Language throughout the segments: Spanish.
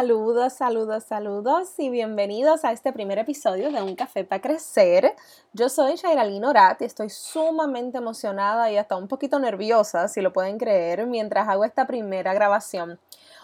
Saludos, saludos, saludos y bienvenidos a este primer episodio de Un Café para Crecer. Yo soy Shairalyn Orat y estoy sumamente emocionada y hasta un poquito nerviosa, si lo pueden creer, mientras hago esta primera grabación.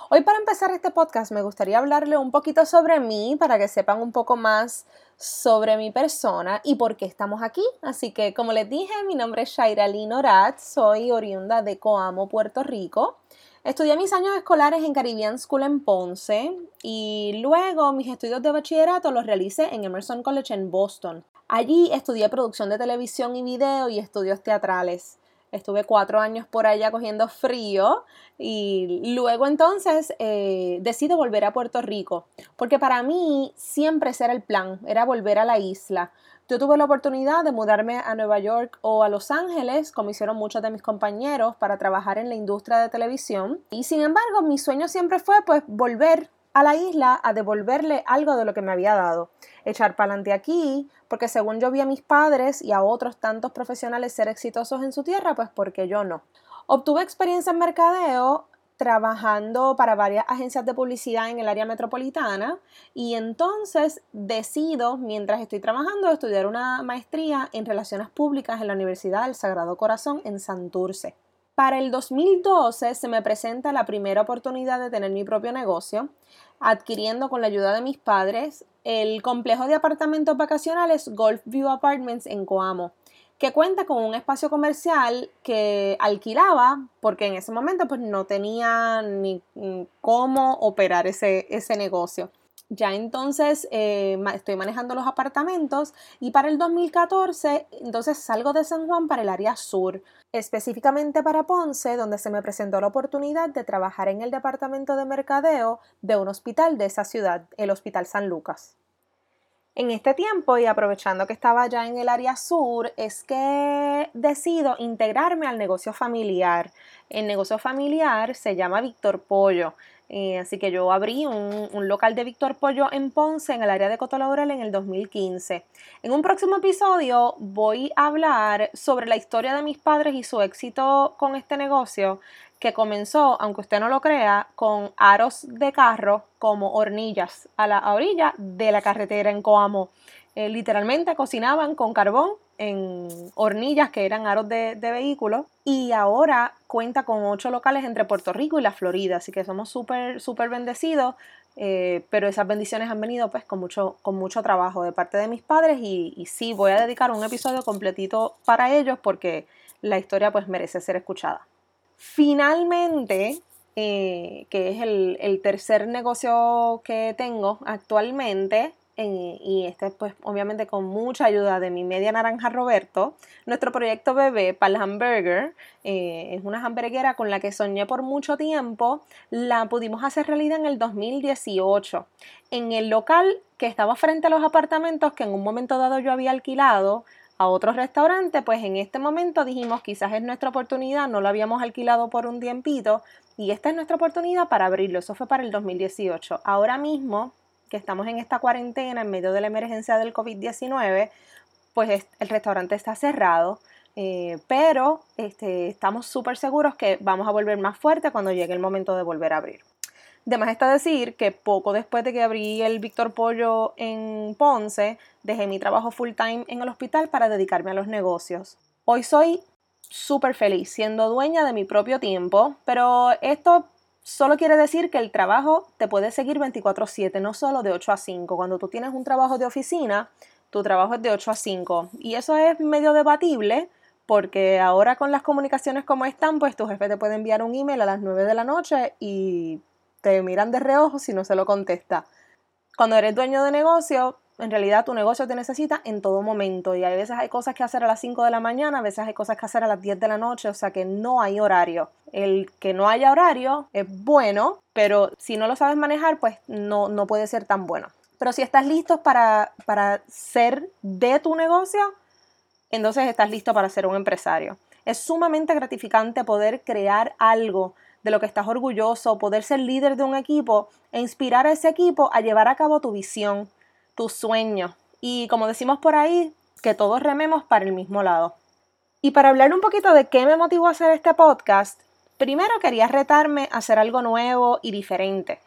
Hoy para empezar este podcast me gustaría hablarle un poquito sobre mí para que sepan un poco más sobre mi persona y por qué estamos aquí. Así que como les dije, mi nombre es Shairalyn Orat, soy oriunda de Coamo, Puerto Rico. Estudié mis años escolares en Caribbean School en Ponce y luego mis estudios de bachillerato los realicé en Emerson College en Boston. Allí estudié producción de televisión y video y estudios teatrales. Estuve cuatro años por allá cogiendo frío y luego entonces eh, decido volver a Puerto Rico, porque para mí siempre ese era el plan, era volver a la isla. Yo tuve la oportunidad de mudarme a Nueva York o a Los Ángeles, como hicieron muchos de mis compañeros, para trabajar en la industria de televisión. Y sin embargo, mi sueño siempre fue pues volver a la isla a devolverle algo de lo que me había dado. Echar para adelante aquí, porque según yo vi a mis padres y a otros tantos profesionales ser exitosos en su tierra, pues porque yo no. Obtuve experiencia en mercadeo trabajando para varias agencias de publicidad en el área metropolitana y entonces decido, mientras estoy trabajando, estudiar una maestría en relaciones públicas en la Universidad del Sagrado Corazón en Santurce. Para el 2012 se me presenta la primera oportunidad de tener mi propio negocio, adquiriendo con la ayuda de mis padres el complejo de apartamentos vacacionales Golf View Apartments en Coamo que cuenta con un espacio comercial que alquilaba, porque en ese momento pues no tenía ni mm, cómo operar ese, ese negocio. Ya entonces eh, estoy manejando los apartamentos y para el 2014 entonces salgo de San Juan para el área sur, específicamente para Ponce, donde se me presentó la oportunidad de trabajar en el departamento de mercadeo de un hospital de esa ciudad, el Hospital San Lucas. En este tiempo y aprovechando que estaba ya en el área sur, es que decido integrarme al negocio familiar. El negocio familiar se llama Víctor Pollo. Eh, así que yo abrí un, local de Víctor Pollo en Ponce, en el área de Cotolaurel, en el 2015. En un próximo episodio voy a hablar sobre la historia de mis padres y su éxito con este negocio, que comenzó, aunque usted no lo crea, con aros de carro como hornillas a la orilla de la carretera en Coamo. Eh, literalmente cocinaban con carbón en hornillas que eran aros de, vehículos y ahora cuenta con ocho locales entre Puerto Rico y la Florida, así que somos súper, súper bendecidos, eh, pero esas bendiciones han venido pues con mucho, con mucho trabajo de parte de mis padres y, y sí, voy a dedicar un episodio completito para ellos porque la historia pues merece ser escuchada. Finalmente, eh, que es el, tercer negocio que tengo actualmente, y este pues obviamente con mucha ayuda de mi media naranja Roberto, nuestro proyecto bebé para el hamburger, eh, es una hamburguera con la que soñé por mucho tiempo, la pudimos hacer realidad en el 2018. En el local que estaba frente a los apartamentos que en un momento dado yo había alquilado, a otro restaurante, pues en este momento dijimos quizás es nuestra oportunidad, no lo habíamos alquilado por un tiempito y esta es nuestra oportunidad para abrirlo. Eso fue para el 2018. Ahora mismo que estamos en esta cuarentena en medio de la emergencia del COVID-19, pues el restaurante está cerrado. Eh, pero este, estamos súper seguros que vamos a volver más fuerte cuando llegue el momento de volver a abrir. De más está decir que poco después de que abrí el Víctor Pollo en Ponce, dejé mi trabajo full time en el hospital para dedicarme a los negocios. Hoy soy súper feliz siendo dueña de mi propio tiempo, pero esto solo quiere decir que el trabajo te puede seguir 24/7, no solo de 8 a 5. Cuando tú tienes un trabajo de oficina, tu trabajo es de 8 a 5. Y eso es medio debatible porque ahora con las comunicaciones como están, pues tu jefe te puede enviar un email a las 9 de la noche y te miran de reojo si no se lo contesta. Cuando eres dueño de negocio, en realidad tu negocio te necesita en todo momento y a veces hay cosas que hacer a las 5 de la mañana, a veces hay cosas que hacer a las 10 de la noche, o sea que no hay horario. El que no haya horario es bueno, pero si no lo sabes manejar, pues no, no puede ser tan bueno. Pero si estás listo para, para ser de tu negocio, entonces estás listo para ser un empresario. Es sumamente gratificante poder crear algo de lo que estás orgulloso, poder ser líder de un equipo e inspirar a ese equipo a llevar a cabo tu visión, tus sueños. Y como decimos por ahí, que todos rememos para el mismo lado. Y para hablar un poquito de qué me motivó a hacer este podcast, primero quería retarme a hacer algo nuevo y diferente.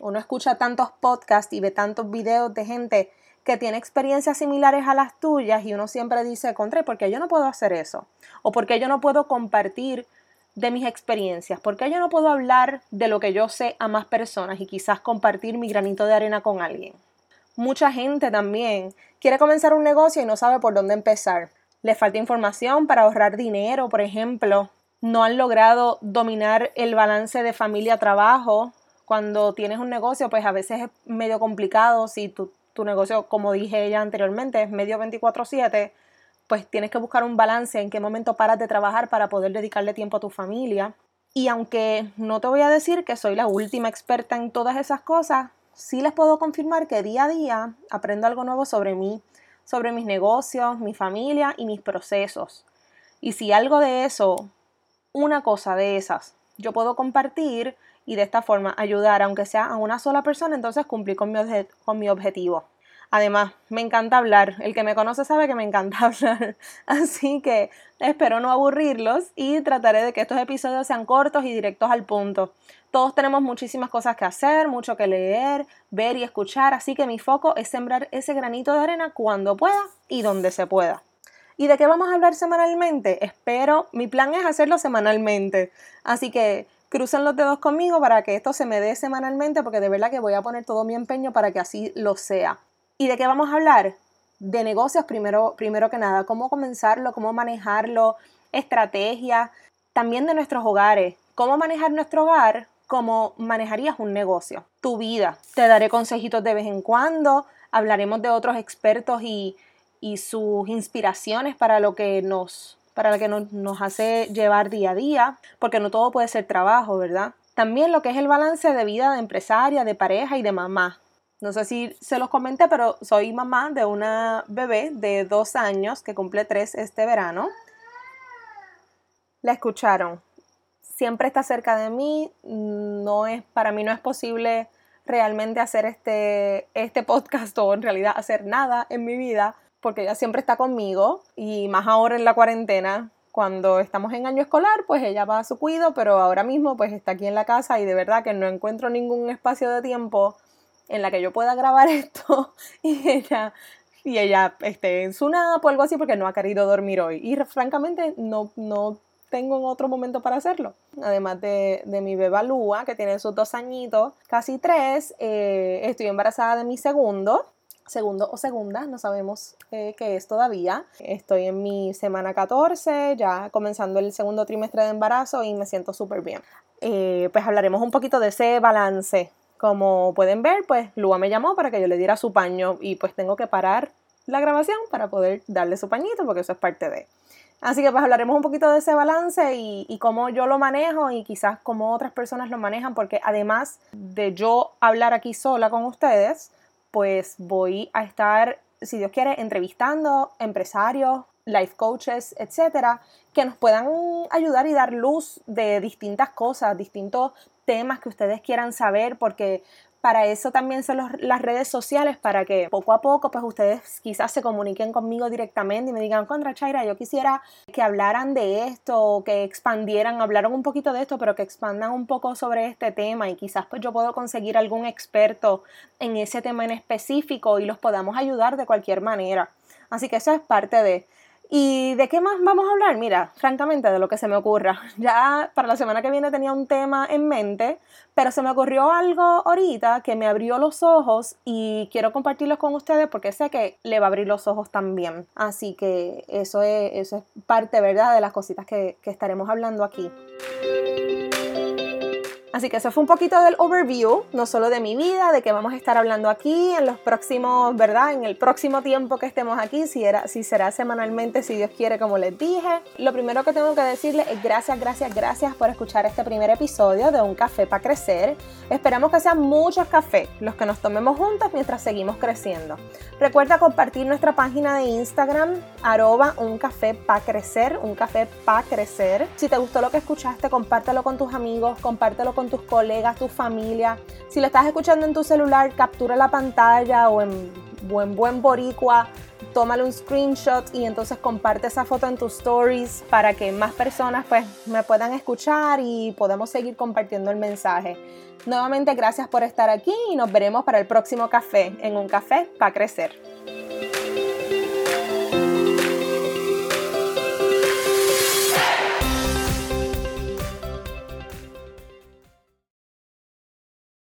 Uno escucha tantos podcasts y ve tantos videos de gente que tiene experiencias similares a las tuyas y uno siempre dice, contra, ¿por qué yo no puedo hacer eso? ¿O por qué yo no puedo compartir de mis experiencias? ¿Por qué yo no puedo hablar de lo que yo sé a más personas y quizás compartir mi granito de arena con alguien? Mucha gente también quiere comenzar un negocio y no sabe por dónde empezar. Le falta información para ahorrar dinero, por ejemplo. No han logrado dominar el balance de familia-trabajo. Cuando tienes un negocio, pues a veces es medio complicado si tu, tu negocio, como dije ya anteriormente, es medio 24/7, pues tienes que buscar un balance en qué momento paras de trabajar para poder dedicarle tiempo a tu familia. Y aunque no te voy a decir que soy la última experta en todas esas cosas, sí les puedo confirmar que día a día aprendo algo nuevo sobre mí, sobre mis negocios, mi familia y mis procesos. Y si algo de eso, una cosa de esas, yo puedo compartir y de esta forma ayudar, aunque sea a una sola persona, entonces mi, con mi objetivo. Además, me encanta hablar. El que me conoce sabe que me encanta hablar. Así que espero no aburrirlos y trataré de que estos episodios sean cortos y directos al punto. Todos tenemos muchísimas cosas que hacer, mucho que leer, ver y escuchar, así que mi foco es sembrar ese granito de arena cuando pueda y donde se pueda. ¿Y de qué vamos a hablar semanalmente? Espero, mi plan es hacerlo semanalmente. Así que crucen los dedos conmigo para que esto se me dé semanalmente, porque de verdad que voy a poner todo mi empeño para que así lo sea. ¿Y de qué vamos a hablar? De negocios primero, primero que nada, cómo comenzarlo, cómo manejarlo, estrategia, también de nuestros hogares, cómo manejar nuestro hogar, cómo manejarías un negocio, tu vida. Te daré consejitos de vez en cuando, hablaremos de otros expertos y, y sus inspiraciones para lo que nos para lo que nos, nos hace llevar día a día, porque no todo puede ser trabajo, ¿verdad? También lo que es el balance de vida de empresaria, de pareja y de mamá. No sé si se los comenté, pero soy mamá de una bebé de dos años que cumple tres este verano. La escucharon. Siempre está cerca de mí. No es, para mí no es posible realmente hacer este, este podcast o en realidad hacer nada en mi vida porque ella siempre está conmigo y más ahora en la cuarentena. Cuando estamos en año escolar, pues ella va a su cuido, pero ahora mismo pues está aquí en la casa y de verdad que no encuentro ningún espacio de tiempo en la que yo pueda grabar esto y ella, y ella esté en su nap o algo así porque no ha querido dormir hoy. Y francamente no, no tengo otro momento para hacerlo. Además de, de mi beba Lua, que tiene sus dos añitos, casi tres, eh, estoy embarazada de mi segundo segundo o segunda, no sabemos eh, qué es todavía. Estoy en mi semana 14, ya comenzando el segundo trimestre de embarazo y me siento súper bien. Eh, pues hablaremos un poquito de ese balance como pueden ver, pues Lua me llamó para que yo le diera su paño y pues tengo que parar la grabación para poder darle su pañito porque eso es parte de. Así que pues hablaremos un poquito de ese balance y, y cómo yo lo manejo y quizás cómo otras personas lo manejan porque además de yo hablar aquí sola con ustedes, pues voy a estar, si Dios quiere, entrevistando empresarios, life coaches, etcétera, que nos puedan ayudar y dar luz de distintas cosas, distintos temas que ustedes quieran saber, porque para eso también son las redes sociales, para que poco a poco pues ustedes quizás se comuniquen conmigo directamente y me digan, contra Chaira, yo quisiera que hablaran de esto, que expandieran, hablaron un poquito de esto, pero que expandan un poco sobre este tema y quizás pues yo puedo conseguir algún experto en ese tema en específico y los podamos ayudar de cualquier manera. Así que eso es parte de... ¿Y de qué más vamos a hablar? Mira, francamente, de lo que se me ocurra. Ya para la semana que viene tenía un tema en mente, pero se me ocurrió algo ahorita que me abrió los ojos y quiero compartirlo con ustedes porque sé que le va a abrir los ojos también. Así que eso es, eso es parte, ¿verdad?, de las cositas que, que estaremos hablando aquí. Así que eso fue un poquito del overview, no solo de mi vida, de que vamos a estar hablando aquí en los próximos, ¿verdad? En el próximo tiempo que estemos aquí, si, era, si será semanalmente, si Dios quiere, como les dije. Lo primero que tengo que decirles es gracias, gracias, gracias por escuchar este primer episodio de Un Café para Crecer. Esperamos que sean muchos cafés los que nos tomemos juntos mientras seguimos creciendo. Recuerda compartir nuestra página de Instagram, arroba un café para crecer, un café para crecer. Si te gustó lo que escuchaste, compártelo con tus amigos, compártelo con tus colegas, tu familia. Si lo estás escuchando en tu celular, captura la pantalla o en buen buen boricua, tómale un screenshot y entonces comparte esa foto en tus stories para que más personas pues me puedan escuchar y podamos seguir compartiendo el mensaje. Nuevamente gracias por estar aquí y nos veremos para el próximo café en un café para crecer.